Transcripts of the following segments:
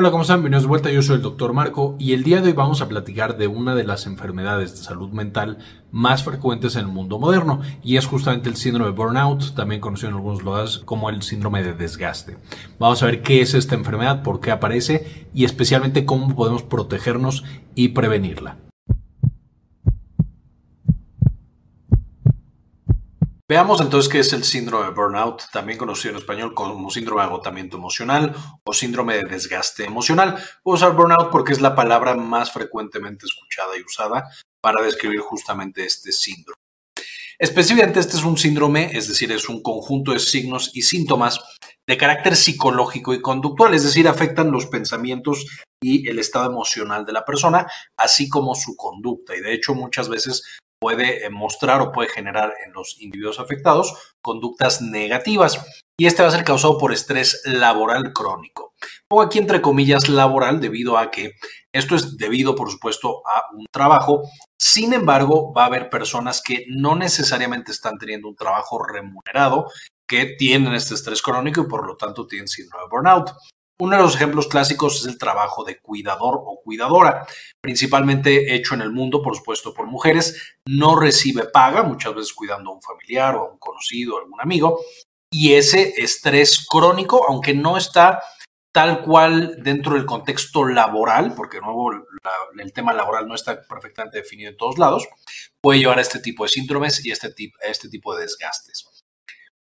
Hola, ¿cómo están? Bienvenidos de vuelta. Yo soy el doctor Marco y el día de hoy vamos a platicar de una de las enfermedades de salud mental más frecuentes en el mundo moderno y es justamente el síndrome de burnout, también conocido en algunos lugares como el síndrome de desgaste. Vamos a ver qué es esta enfermedad, por qué aparece y especialmente cómo podemos protegernos y prevenirla. Veamos entonces qué es el síndrome de burnout, también conocido en español como síndrome de agotamiento emocional o síndrome de desgaste emocional. Puedo usar burnout porque es la palabra más frecuentemente escuchada y usada para describir justamente este síndrome. Específicamente este es un síndrome, es decir, es un conjunto de signos y síntomas de carácter psicológico y conductual, es decir, afectan los pensamientos y el estado emocional de la persona, así como su conducta. Y de hecho muchas veces puede eh, mostrar o puede generar en los individuos afectados conductas negativas. Y este va a ser causado por estrés laboral crónico. Pongo aquí entre comillas laboral debido a que esto es debido, por supuesto, a un trabajo. Sin embargo, va a haber personas que no necesariamente están teniendo un trabajo remunerado, que tienen este estrés crónico y por lo tanto tienen síndrome de burnout. Uno de los ejemplos clásicos es el trabajo de cuidador o cuidadora, principalmente hecho en el mundo, por supuesto, por mujeres. No recibe paga, muchas veces cuidando a un familiar o a un conocido, a algún amigo. Y ese estrés crónico, aunque no está tal cual dentro del contexto laboral, porque nuevo el tema laboral no está perfectamente definido en todos lados, puede llevar a este tipo de síndromes y este, este tipo de desgastes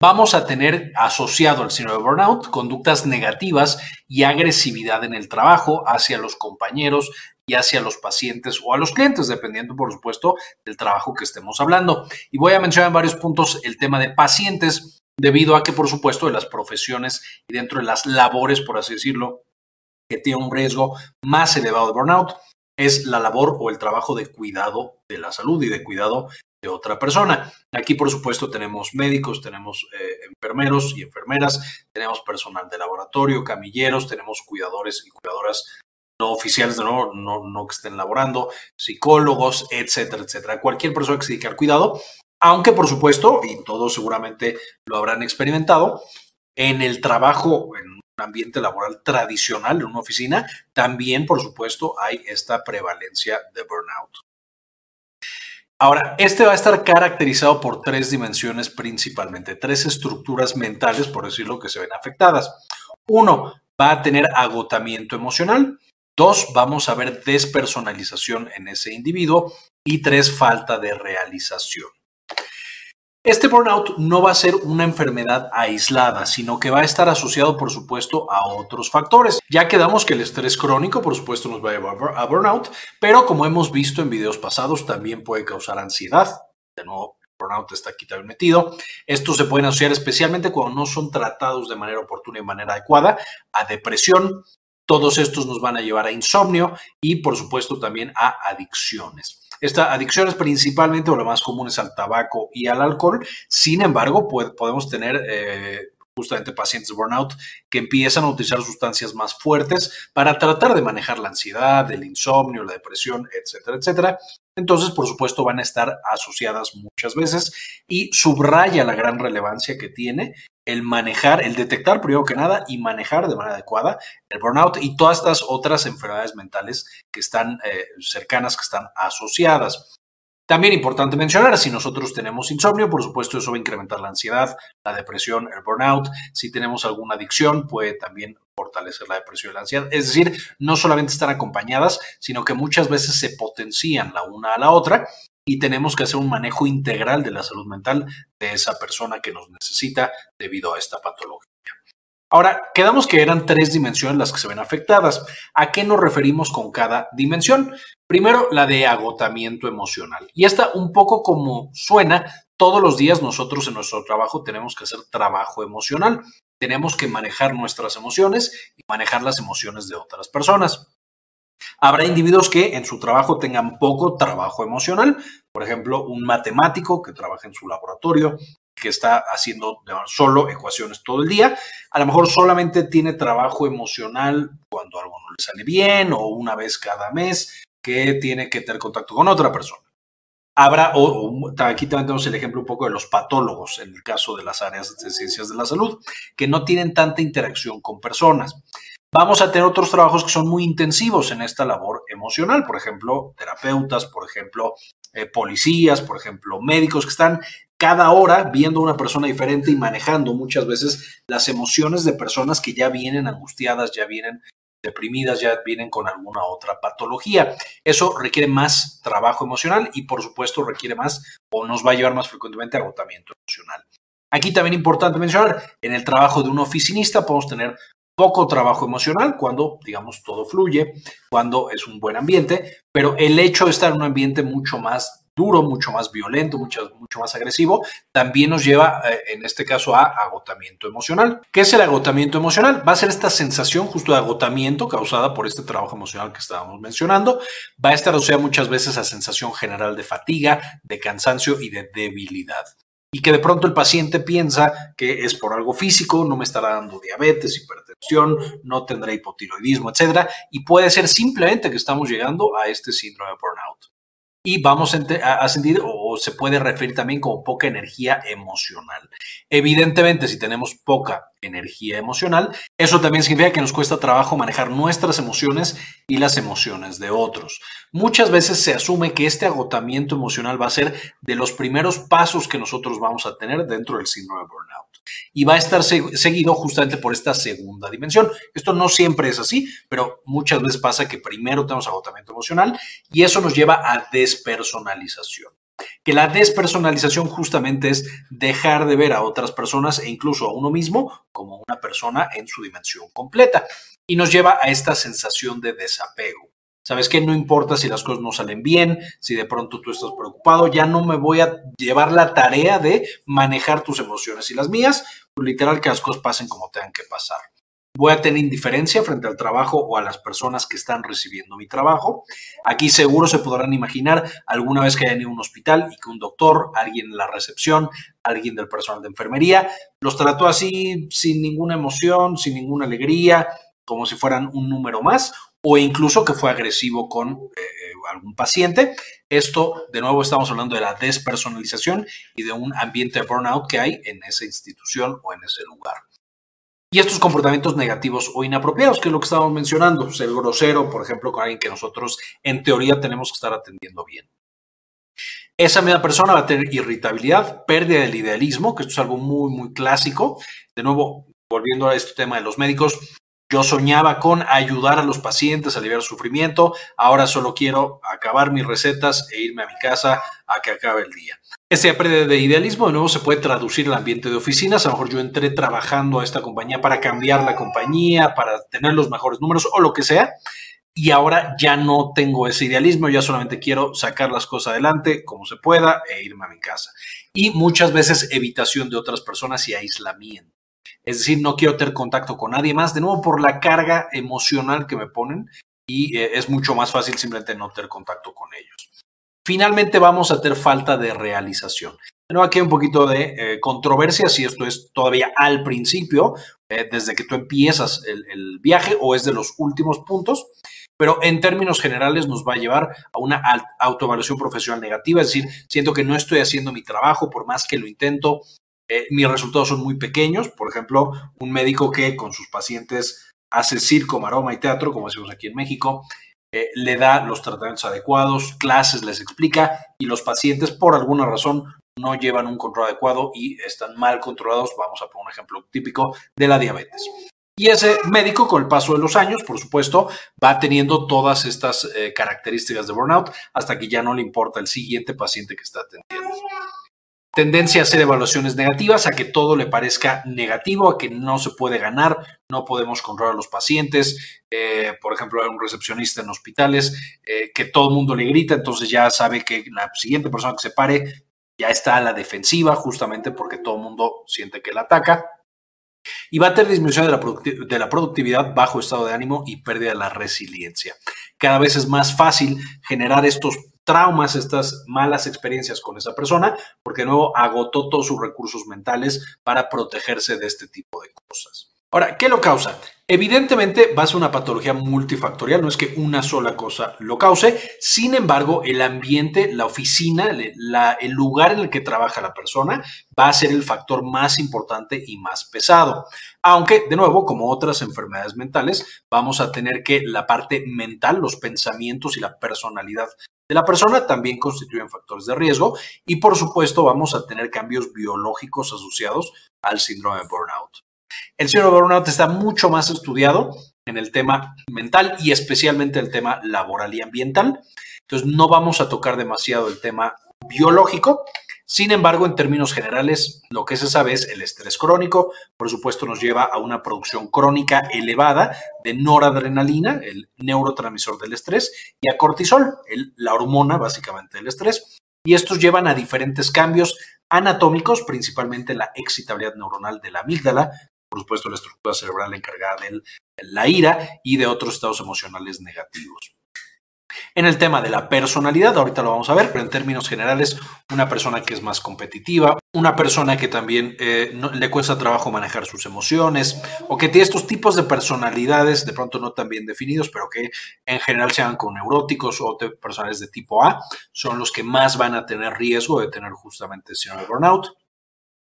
vamos a tener asociado al síndrome de burnout conductas negativas y agresividad en el trabajo hacia los compañeros y hacia los pacientes o a los clientes, dependiendo, por supuesto, del trabajo que estemos hablando. Y voy a mencionar en varios puntos el tema de pacientes, debido a que, por supuesto, de las profesiones y dentro de las labores, por así decirlo, que tiene un riesgo más elevado de burnout, es la labor o el trabajo de cuidado de la salud y de cuidado de otra persona. Aquí, por supuesto, tenemos médicos, tenemos eh, enfermeros y enfermeras, tenemos personal de laboratorio, camilleros, tenemos cuidadores y cuidadoras no oficiales, no, no, no que estén laborando, psicólogos, etcétera, etcétera. Cualquier persona que se dedique al cuidado, aunque, por supuesto, y todos seguramente lo habrán experimentado, en el trabajo, en un ambiente laboral tradicional, en una oficina, también, por supuesto, hay esta prevalencia de burnout. Ahora, este va a estar caracterizado por tres dimensiones principalmente, tres estructuras mentales, por decirlo, que se ven afectadas. Uno, va a tener agotamiento emocional. Dos, vamos a ver despersonalización en ese individuo. Y tres, falta de realización. Este burnout no va a ser una enfermedad aislada, sino que va a estar asociado, por supuesto, a otros factores. Ya quedamos que el estrés crónico, por supuesto, nos va a llevar a burnout, pero como hemos visto en videos pasados, también puede causar ansiedad. De nuevo, el burnout está aquí también metido. Estos se pueden asociar especialmente cuando no son tratados de manera oportuna y de manera adecuada a depresión. Todos estos nos van a llevar a insomnio y, por supuesto, también a adicciones. Esta adicción es principalmente, o lo más común es al tabaco y al alcohol. Sin embargo, podemos tener eh, justamente pacientes burnout que empiezan a utilizar sustancias más fuertes para tratar de manejar la ansiedad, el insomnio, la depresión, etcétera, etcétera. Entonces, por supuesto, van a estar asociadas muchas veces y subraya la gran relevancia que tiene el manejar, el detectar primero que nada y manejar de manera adecuada el burnout y todas estas otras enfermedades mentales que están eh, cercanas, que están asociadas. También importante mencionar, si nosotros tenemos insomnio, por supuesto eso va a incrementar la ansiedad, la depresión, el burnout. Si tenemos alguna adicción, puede también fortalecer la depresión y la ansiedad. Es decir, no solamente están acompañadas, sino que muchas veces se potencian la una a la otra y tenemos que hacer un manejo integral de la salud mental de esa persona que nos necesita debido a esta patología. Ahora, quedamos que eran tres dimensiones las que se ven afectadas. ¿A qué nos referimos con cada dimensión? Primero, la de agotamiento emocional. Y esta, un poco como suena, todos los días nosotros en nuestro trabajo tenemos que hacer trabajo emocional. Tenemos que manejar nuestras emociones y manejar las emociones de otras personas. Habrá individuos que en su trabajo tengan poco trabajo emocional, por ejemplo, un matemático que trabaja en su laboratorio, que está haciendo solo ecuaciones todo el día, a lo mejor solamente tiene trabajo emocional cuando algo no le sale bien o una vez cada mes que tiene que tener contacto con otra persona. Habrá, o, aquí también tenemos el ejemplo un poco de los patólogos, en el caso de las áreas de ciencias de la salud, que no tienen tanta interacción con personas Vamos a tener otros trabajos que son muy intensivos en esta labor emocional, por ejemplo, terapeutas, por ejemplo, eh, policías, por ejemplo, médicos que están cada hora viendo a una persona diferente y manejando muchas veces las emociones de personas que ya vienen angustiadas, ya vienen deprimidas, ya vienen con alguna otra patología. Eso requiere más trabajo emocional y por supuesto requiere más o nos va a llevar más frecuentemente a agotamiento emocional. Aquí también importante mencionar, en el trabajo de un oficinista podemos tener poco trabajo emocional cuando, digamos, todo fluye, cuando es un buen ambiente, pero el hecho de estar en un ambiente mucho más duro, mucho más violento, mucho, mucho más agresivo, también nos lleva, eh, en este caso, a agotamiento emocional. ¿Qué es el agotamiento emocional? Va a ser esta sensación justo de agotamiento causada por este trabajo emocional que estábamos mencionando. Va a estar asociada muchas veces a sensación general de fatiga, de cansancio y de debilidad y que de pronto el paciente piensa que es por algo físico, no me estará dando diabetes, hipertensión, no tendrá hipotiroidismo, etcétera, y puede ser simplemente que estamos llegando a este síndrome de burnout y vamos a sentir o se puede referir también como poca energía emocional. Evidentemente, si tenemos poca energía emocional, eso también significa que nos cuesta trabajo manejar nuestras emociones y las emociones de otros. Muchas veces se asume que este agotamiento emocional va a ser de los primeros pasos que nosotros vamos a tener dentro del síndrome de burnout y va a estar seguido justamente por esta segunda dimensión. Esto no siempre es así, pero muchas veces pasa que primero tenemos agotamiento emocional y eso nos lleva a despersonalización. Que la despersonalización justamente es dejar de ver a otras personas e incluso a uno mismo como una persona en su dimensión completa y nos lleva a esta sensación de desapego. ¿Sabes qué? No importa si las cosas no salen bien, si de pronto tú estás preocupado, ya no me voy a llevar la tarea de manejar tus emociones y las mías, literal que las cosas pasen como tengan que pasar. Voy a tener indiferencia frente al trabajo o a las personas que están recibiendo mi trabajo. Aquí seguro se podrán imaginar alguna vez que hayan ido a un hospital y que un doctor, alguien en la recepción, alguien del personal de enfermería, los trató así sin ninguna emoción, sin ninguna alegría, como si fueran un número más o incluso que fue agresivo con eh, algún paciente. Esto, de nuevo, estamos hablando de la despersonalización y de un ambiente de burnout que hay en esa institución o en ese lugar. Y estos comportamientos negativos o inapropiados, que es lo que estábamos mencionando, ser grosero, por ejemplo, con alguien que nosotros en teoría tenemos que estar atendiendo bien. Esa misma persona va a tener irritabilidad, pérdida del idealismo, que esto es algo muy, muy clásico. De nuevo, volviendo a este tema de los médicos, yo soñaba con ayudar a los pacientes a aliviar su sufrimiento. Ahora solo quiero acabar mis recetas e irme a mi casa a que acabe el día. Este pérdida de idealismo de nuevo se puede traducir al ambiente de oficinas. A lo mejor yo entré trabajando a esta compañía para cambiar la compañía, para tener los mejores números o lo que sea. Y ahora ya no tengo ese idealismo, ya solamente quiero sacar las cosas adelante como se pueda e irme a mi casa. Y muchas veces evitación de otras personas y aislamiento. Es decir, no quiero tener contacto con nadie más, de nuevo por la carga emocional que me ponen y eh, es mucho más fácil simplemente no tener contacto con ellos. Finalmente vamos a tener falta de realización. Nuevo aquí hay un poquito de eh, controversia si esto es todavía al principio, eh, desde que tú empiezas el, viaje o es de los últimos puntos pero en términos generales nos va a llevar a una autoevaluación profesional negativa, es decir, siento que no estoy haciendo mi trabajo por más que lo intento, eh, mis resultados son muy pequeños. Por ejemplo, un médico que con sus pacientes hace circo, maroma y teatro, como decimos aquí en México, eh, le da los tratamientos adecuados, clases les explica y los pacientes por alguna razón no llevan un control adecuado y están mal controlados. Vamos a poner un ejemplo típico de la diabetes. Y ese médico, con el paso de los años, por supuesto, va teniendo todas estas eh, características de burnout hasta que ya no le importa el siguiente paciente que está atendiendo tendencia a hacer evaluaciones negativas, a que todo le parezca negativo, a que no se puede ganar, no podemos controlar a los pacientes. Eh, por ejemplo, hay un recepcionista en hospitales eh, que todo el mundo le grita, entonces ya sabe que la siguiente persona que se pare ya está a la defensiva, justamente porque todo el mundo siente que la ataca. Y va a tener disminución de la, de la productividad, bajo estado de ánimo y pérdida de la resiliencia. Cada vez es más fácil generar estos traumas, estas malas experiencias con esa persona, porque de nuevo agotó todos sus recursos mentales para protegerse de este tipo de cosas. Ahora, ¿qué lo causa? Evidentemente va a ser una patología multifactorial, no es que una sola cosa lo cause, sin embargo el ambiente, la oficina, el lugar en el que trabaja la persona va a ser el factor más importante y más pesado. Aunque, de nuevo, como otras enfermedades mentales, vamos a tener que la parte mental, los pensamientos y la personalidad de la persona también constituyen factores de riesgo y por supuesto vamos a tener cambios biológicos asociados al síndrome de burnout. El síndrome de burnout está mucho más estudiado en el tema mental y especialmente el tema laboral y ambiental. Entonces no vamos a tocar demasiado el tema biológico. Sin embargo, en términos generales, lo que se sabe es el estrés crónico, por supuesto, nos lleva a una producción crónica elevada de noradrenalina, el neurotransmisor del estrés, y a cortisol, la hormona básicamente del estrés. Y estos llevan a diferentes cambios anatómicos, principalmente la excitabilidad neuronal de la amígdala, por supuesto la estructura cerebral encargada de la ira y de otros estados emocionales negativos. En el tema de la personalidad, ahorita lo vamos a ver, pero en términos generales, una persona que es más competitiva, una persona que también eh, le cuesta trabajo manejar sus emociones o que tiene estos tipos de personalidades de pronto no tan bien definidos, pero que en general sean con neuróticos o personas de tipo A, son los que más van a tener riesgo de tener justamente síndrome de burnout.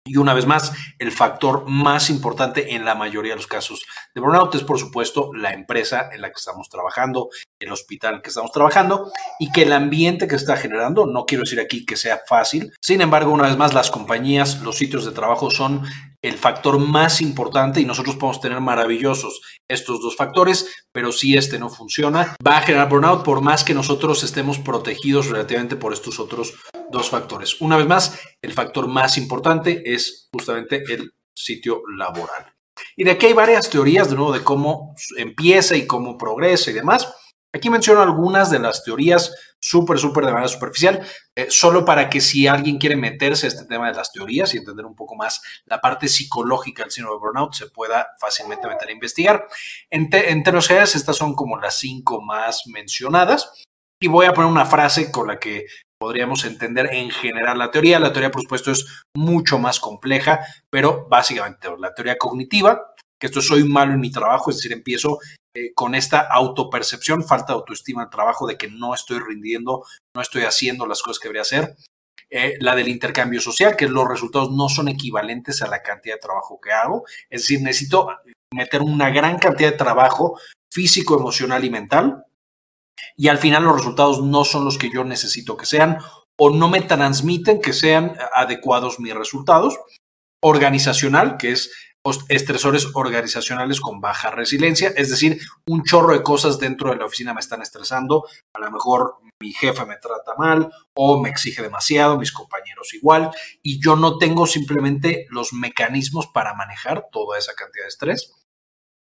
Y una vez más, el factor más importante en la mayoría de los casos de burnout es, por supuesto, la empresa en la que estamos trabajando, el hospital en el que estamos trabajando y que el ambiente que está generando, no quiero decir aquí que sea fácil, sin embargo, una vez más, las compañías, los sitios de trabajo son el factor más importante y nosotros podemos tener maravillosos estos dos factores, pero si este no funciona, va a generar burnout por más que nosotros estemos protegidos relativamente por estos otros dos factores. Una vez más, el factor más importante es justamente el sitio laboral. Y de aquí hay varias teorías, de nuevo, de cómo empieza y cómo progresa y demás. Aquí menciono algunas de las teorías súper, súper de manera superficial, eh, solo para que si alguien quiere meterse a este tema de las teorías y entender un poco más la parte psicológica del síndrome de burnout, se pueda fácilmente meter a investigar. En, en términos generales, estas son como las cinco más mencionadas. Y voy a poner una frase con la que podríamos entender en general la teoría. La teoría, por supuesto, es mucho más compleja, pero básicamente la teoría cognitiva, que esto soy malo en mi trabajo, es decir, empiezo eh, con esta autopercepción, falta de autoestima el trabajo, de que no estoy rindiendo, no estoy haciendo las cosas que debería hacer. Eh, la del intercambio social, que los resultados no son equivalentes a la cantidad de trabajo que hago. Es decir, necesito meter una gran cantidad de trabajo físico, emocional y mental. Y al final los resultados no son los que yo necesito que sean o no me transmiten que sean adecuados mis resultados. Organizacional, que es estresores organizacionales con baja resiliencia, es decir, un chorro de cosas dentro de la oficina me están estresando, a lo mejor mi jefe me trata mal o me exige demasiado, mis compañeros igual, y yo no tengo simplemente los mecanismos para manejar toda esa cantidad de estrés.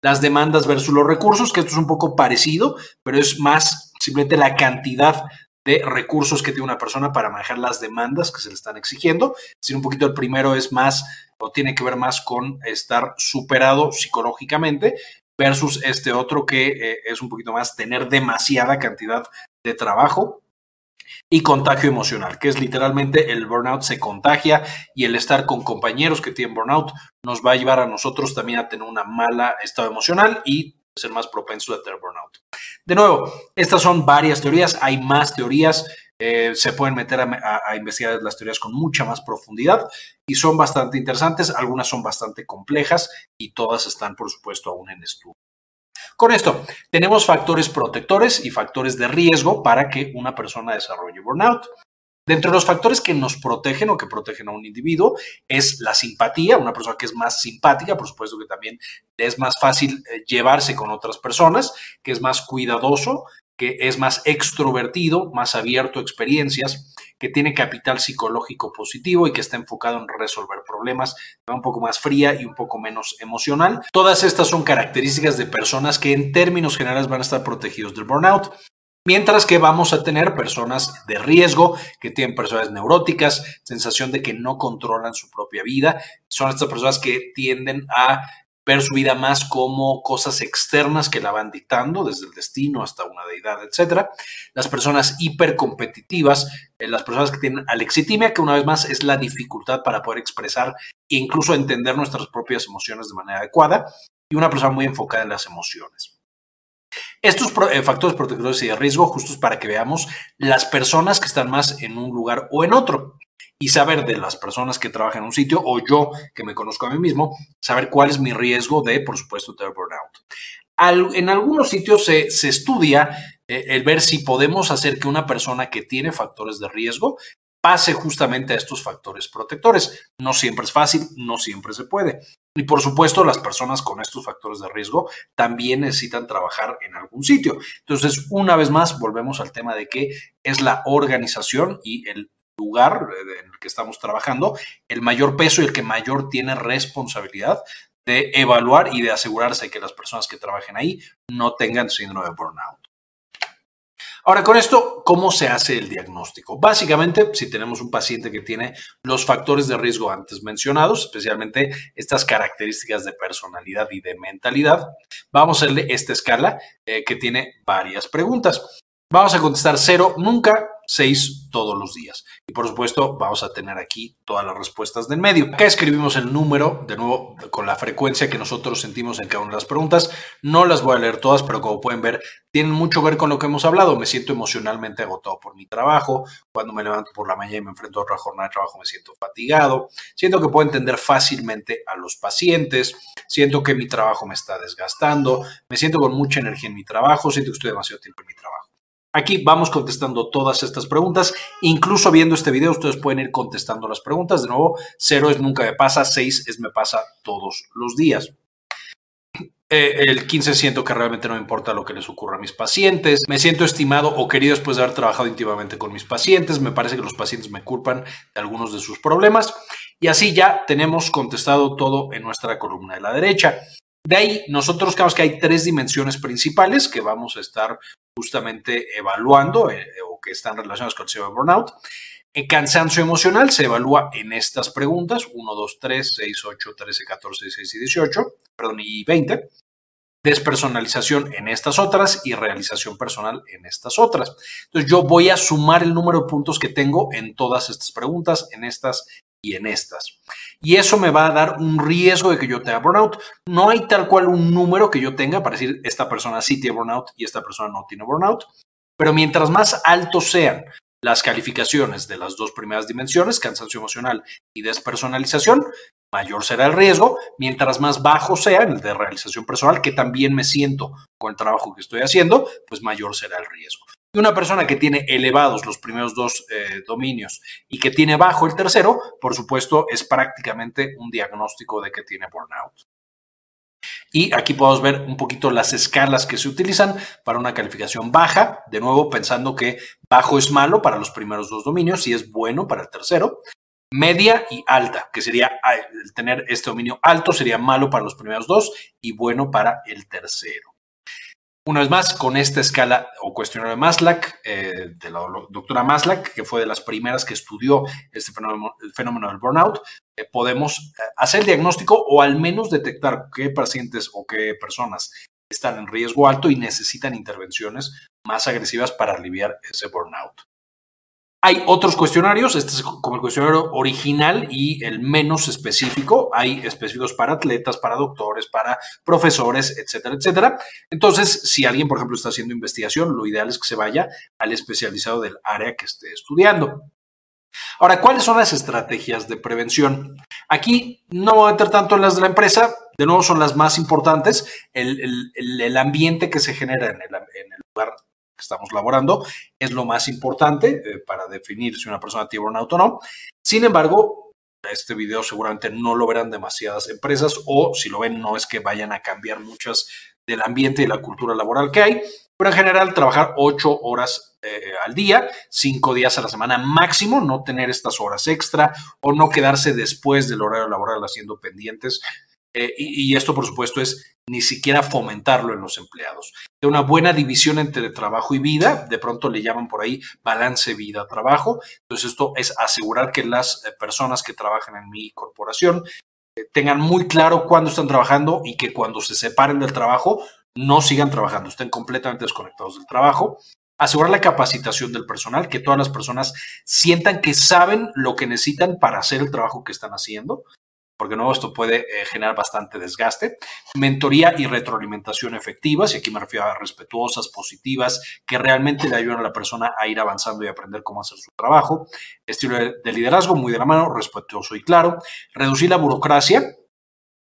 Las demandas versus los recursos, que esto es un poco parecido, pero es más simplemente la cantidad de recursos que tiene una persona para manejar las demandas que se le están exigiendo. Si un poquito el primero es más o tiene que ver más con estar superado psicológicamente versus este otro que eh, es un poquito más tener demasiada cantidad de trabajo y contagio emocional, que es literalmente el burnout se contagia y el estar con compañeros que tienen burnout nos va a llevar a nosotros también a tener una mala estado emocional y ser más propenso a tener burnout. De nuevo, estas son varias teorías, hay más teorías, eh, se pueden meter a, investigar las teorías con mucha más profundidad y son bastante interesantes, algunas son bastante complejas y todas están, por supuesto, aún en estudio. Con esto, tenemos factores protectores y factores de riesgo para que una persona desarrolle burnout. Dentro de los factores que nos protegen o que protegen a un individuo es la simpatía, una persona que es más simpática, por supuesto que también es más fácil eh, llevarse con otras personas, que es más cuidadoso, que es más extrovertido, más abierto a experiencias, que tiene capital psicológico positivo y que está enfocado en resolver problemas, un poco más fría y un poco menos emocional. Todas estas son características de personas que en términos generales van a estar protegidos del burnout. Mientras que vamos a tener personas de riesgo, que tienen personas neuróticas, sensación de que no controlan su propia vida. Son estas personas que tienden a ver su vida más como cosas externas que la van dictando, desde el destino hasta una deidad, etc. Las personas hipercompetitivas, eh, las personas que tienen alexitimia, que una vez más es la dificultad para poder expresar e incluso entender nuestras propias emociones de manera adecuada. y una persona muy enfocada en las emociones. Estos eh, factores protectores y de riesgo, justos para que veamos las personas que están más en un lugar o en otro y saber de las personas que trabajan en un sitio o yo que me conozco a mí mismo, saber cuál es mi riesgo de, por supuesto, tener burnout. en algunos sitios se, estudia eh, el ver si podemos hacer que una persona que tiene factores de riesgo pase justamente a estos factores protectores. No siempre es fácil, no siempre se puede. Y por supuesto, las personas con estos factores de riesgo también necesitan trabajar en algún sitio. Entonces, una vez más, volvemos al tema de que es la organización y el lugar en el que estamos trabajando el mayor peso y el que mayor tiene responsabilidad de evaluar y de asegurarse que las personas que trabajen ahí no tengan síndrome de burnout. Ahora, con esto, ¿cómo se hace el diagnóstico? Básicamente, si tenemos un paciente que tiene los factores de riesgo antes mencionados, especialmente estas características de personalidad y de mentalidad, vamos a hacerle esta escala eh, que tiene varias preguntas. Vamos a contestar cero, nunca, seis todos los días. Y por supuesto, vamos a tener aquí todas las respuestas del medio. Acá escribimos el número, de nuevo, con la frecuencia que nosotros sentimos en cada una de las preguntas. No las voy a leer todas, pero como pueden ver, tienen mucho ver con lo que hemos hablado. Me siento emocionalmente agotado por mi trabajo. Cuando me levanto por la mañana y me enfrento a otra jornada de trabajo, me siento fatigado. Siento que puedo entender fácilmente a los pacientes. Siento que mi trabajo me está desgastando. Me siento con mucha energía en mi trabajo. Siento que estoy demasiado tiempo en mi trabajo. Aquí vamos contestando todas estas preguntas. Incluso viendo este video, ustedes pueden ir contestando las preguntas. De nuevo, cero es nunca me pasa, seis es me pasa todos los días. Eh, el 15 siento que realmente no me importa lo que les ocurra a mis pacientes. Me siento estimado o querido después de haber trabajado íntimamente con mis pacientes. Me parece que los pacientes me culpan de algunos de sus problemas. Y así ya tenemos contestado todo en nuestra columna de la derecha. De ahí, nosotros creemos que hay tres dimensiones principales que vamos a estar justamente evaluando eh, o que están relacionadas con el síndrome de burnout. El cansancio emocional se evalúa en estas preguntas, 1, 2, 3, 6, 8, 13, 14, 16 y 18, perdón, y 20. Despersonalización en estas otras y realización personal en estas otras. Entonces yo voy a sumar el número de puntos que tengo en todas estas preguntas, en estas y en estas. Y eso me va a dar un riesgo de que yo tenga burnout. No hay tal cual un número que yo tenga para decir esta persona sí tiene burnout y esta persona no tiene burnout. Pero mientras más altos sean las calificaciones de las dos primeras dimensiones, cansancio emocional y despersonalización, mayor será el riesgo, mientras más bajo sea el de realización personal, que también me siento con el trabajo que estoy haciendo, pues mayor será el riesgo. Y una persona que tiene elevados los primeros dos eh, dominios y que tiene bajo el tercero, por supuesto, es prácticamente un diagnóstico de que tiene burnout. Y aquí podemos ver un poquito las escalas que se utilizan para una calificación baja, de nuevo pensando que bajo es malo para los primeros dos dominios y es bueno para el tercero. Media y alta, que sería el tener este dominio alto sería malo para los primeros dos y bueno para el tercero. Una vez más, con esta escala o cuestionario de Maslach, eh, de la doctora Maslach, que fue de las primeras que estudió este fenómeno, el fenómeno del burnout, eh, podemos eh, hacer el diagnóstico o al menos detectar qué pacientes o qué personas están en riesgo alto y necesitan intervenciones más agresivas para aliviar ese burnout. Hay otros cuestionarios, este es como el cuestionario original y el menos específico. Hay específicos para atletas, para doctores, para profesores, etcétera, etcétera. Entonces, si alguien, por ejemplo, está haciendo investigación, lo ideal es que se vaya al especializado del área que esté estudiando. Ahora, ¿cuáles son las estrategias de prevención? Aquí no voy a meter tanto en las de la empresa, de nuevo son las más importantes, el, ambiente que se genera en el, en el lugar que estamos laborando es lo más importante eh, para definir si una persona tiene burnout o no. Sin embargo, este video seguramente no lo verán demasiadas empresas o si lo ven no es que vayan a cambiar muchas del ambiente y la cultura laboral que hay, pero en general trabajar ocho horas eh, al día, cinco días a la semana máximo, no tener estas horas extra o no quedarse después del horario laboral haciendo pendientes eh, y, esto, por supuesto, es ni siquiera fomentarlo en los empleados. De una buena división entre trabajo y vida, de pronto le llaman por ahí balance vida-trabajo. Entonces, esto es asegurar que las eh, personas que trabajan en mi corporación eh, tengan muy claro cuándo están trabajando y que cuando se separen del trabajo no sigan trabajando, estén completamente desconectados del trabajo. Asegurar la capacitación del personal, que todas las personas sientan que saben lo que necesitan para hacer el trabajo que están haciendo porque no esto puede eh, generar bastante desgaste. Mentoría y retroalimentación efectivas, y aquí me refiero a respetuosas, positivas, que realmente le ayudan a la persona a ir avanzando y aprender cómo hacer su trabajo. Estilo de liderazgo muy de la mano, respetuoso y claro. Reducir la burocracia,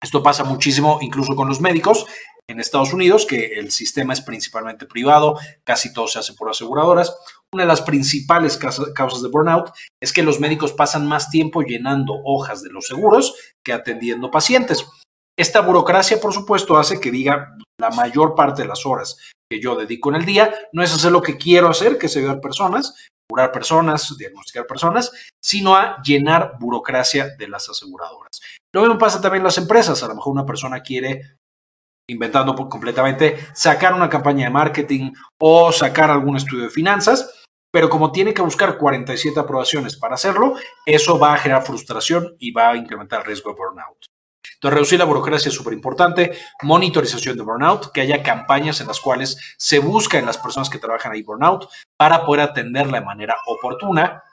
esto pasa muchísimo incluso con los médicos en Estados Unidos, que el sistema es principalmente privado, casi todo se hace por aseguradoras. Una de las principales causas de burnout es que los médicos pasan más tiempo llenando hojas de los seguros que atendiendo pacientes. Esta burocracia, por supuesto, hace que diga la mayor parte de las horas que yo dedico en el día no es hacer lo que quiero hacer, que es ayudar personas, curar personas, diagnosticar personas, sino a llenar burocracia de las aseguradoras. Lo mismo pasa también en las empresas. A lo mejor una persona quiere, inventando completamente, sacar una campaña de marketing o sacar algún estudio de finanzas, pero como tiene que buscar 47 aprobaciones para hacerlo, eso va a generar frustración y va a incrementar el riesgo de burnout. Entonces, reducir la burocracia es súper importante. Monitorización de burnout, que haya campañas en las cuales se busca en las personas que trabajan ahí burnout para poder atenderla de manera oportuna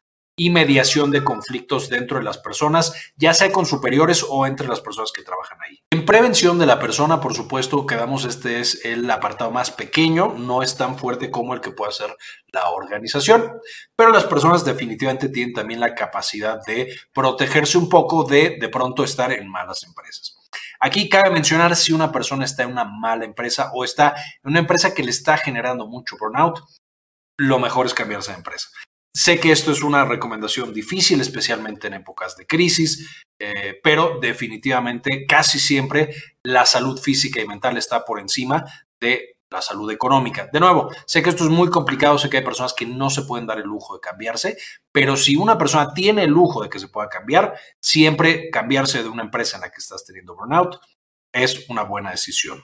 y mediación de conflictos dentro de las personas, ya sea con superiores o entre las personas que trabajan ahí. En prevención de la persona, por supuesto, quedamos este es el apartado más pequeño, no es tan fuerte como el que puede hacer la organización, pero las personas definitivamente tienen también la capacidad de protegerse un poco de de pronto estar en malas empresas. Aquí cabe mencionar si una persona está en una mala empresa o está en una empresa que le está generando mucho burnout, lo mejor es cambiarse de empresa. Sé que esto es una recomendación difícil, especialmente en épocas de crisis, eh, pero definitivamente casi siempre la salud física y mental está por encima de la salud económica. De nuevo, sé que esto es muy complicado, sé que hay personas que no se pueden dar el lujo de cambiarse, pero si una persona tiene el lujo de que se pueda cambiar, siempre cambiarse de una empresa en la que estás teniendo burnout es una buena decisión.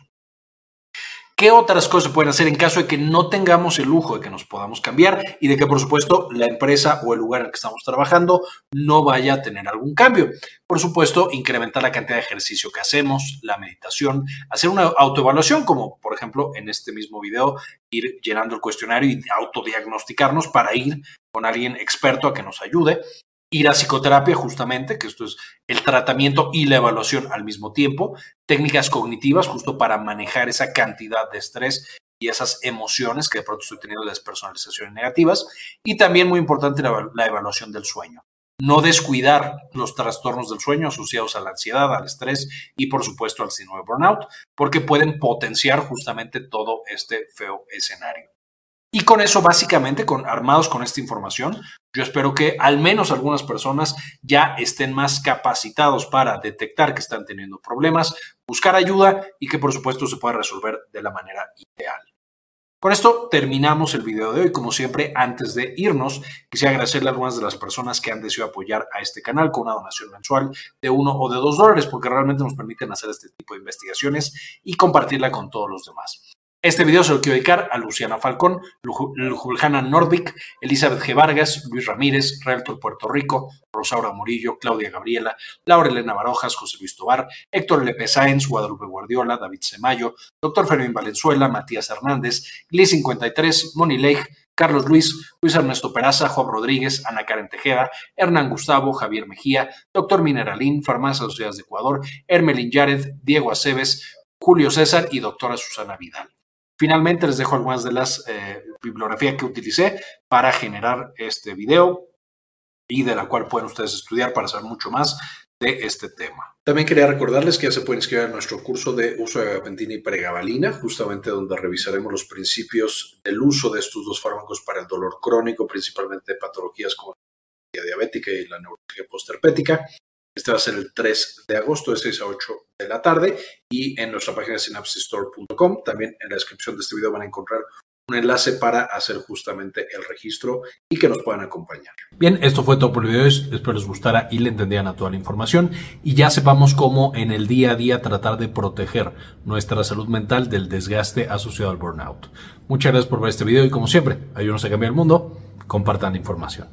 ¿Qué otras cosas se pueden hacer en caso de que no tengamos el lujo de que nos podamos cambiar y de que, por supuesto, la empresa o el lugar en el que estamos trabajando no vaya a tener algún cambio? Por supuesto, incrementar la cantidad de ejercicio que hacemos, la meditación, hacer una autoevaluación, como por ejemplo en este mismo video, ir llenando el cuestionario y autodiagnosticarnos para ir con alguien experto a que nos ayude ir a psicoterapia justamente, que esto es el tratamiento y la evaluación al mismo tiempo, técnicas cognitivas justo para manejar esa cantidad de estrés y esas emociones que de pronto estoy teniendo de despersonalizaciones negativas, y también muy importante la, la evaluación del sueño. No descuidar los trastornos del sueño asociados a la ansiedad, al estrés y por supuesto al síndrome de burnout, porque pueden potenciar justamente todo este feo escenario. Y con eso, básicamente, con, armados con esta información, yo espero que al menos algunas personas ya estén más capacitados para detectar que están teniendo problemas, buscar ayuda y que por supuesto se pueda resolver de la manera ideal. Con esto terminamos el video de hoy. Como siempre, antes de irnos, quisiera agradecerle a algunas de las personas que han decidido apoyar a este canal con una donación mensual de uno o de dos dólares, porque realmente nos permiten hacer este tipo de investigaciones y compartirla con todos los demás. Este video se lo quiero dedicar a Luciana Falcón, Juliana Nordic, Elizabeth G. Vargas, Luis Ramírez, Realtor Puerto Rico, Rosaura Murillo, Claudia Gabriela, Laura Elena Barojas, José Luis Tobar, Héctor Lepe Sáenz, Guadalupe Guardiola, David Semayo, Doctor Fermín Valenzuela, Matías Hernández, Gli 53, Moni Leigh, Carlos Luis, Luis Ernesto Peraza, Juan Rodríguez, Ana Karen Tejeda, Hernán Gustavo, Javier Mejía, Doctor Mineralín, Farmacia Sociedades de Ecuador, Hermelín Yared, Diego Aceves, Julio César y doctora Susana Vidal. Finalmente les dejo algunas de las eh, bibliografías que utilicé para generar este video y de la cual pueden ustedes estudiar para saber mucho más de este tema. También quería recordarles que ya se pueden inscribir a nuestro curso de uso de gabapentina y pregabalina, justamente donde revisaremos los principios del uso de estos dos fármacos para el dolor crónico, principalmente de patologías como la diabética y la neurología postherpética. Este va a ser el 3 de agosto de 6 a 8 de la tarde y en nuestra página synapsistore.com. También en la descripción de este video van a encontrar un enlace para hacer justamente el registro y que nos puedan acompañar. Bien, esto fue todo por el video. Espero les gustara y le entendieran a toda la información y ya sepamos cómo en el día a día tratar de proteger nuestra salud mental del desgaste asociado al burnout. Muchas gracias por ver este video y como siempre, ayúdenos a cambiar el mundo. Compartan la información.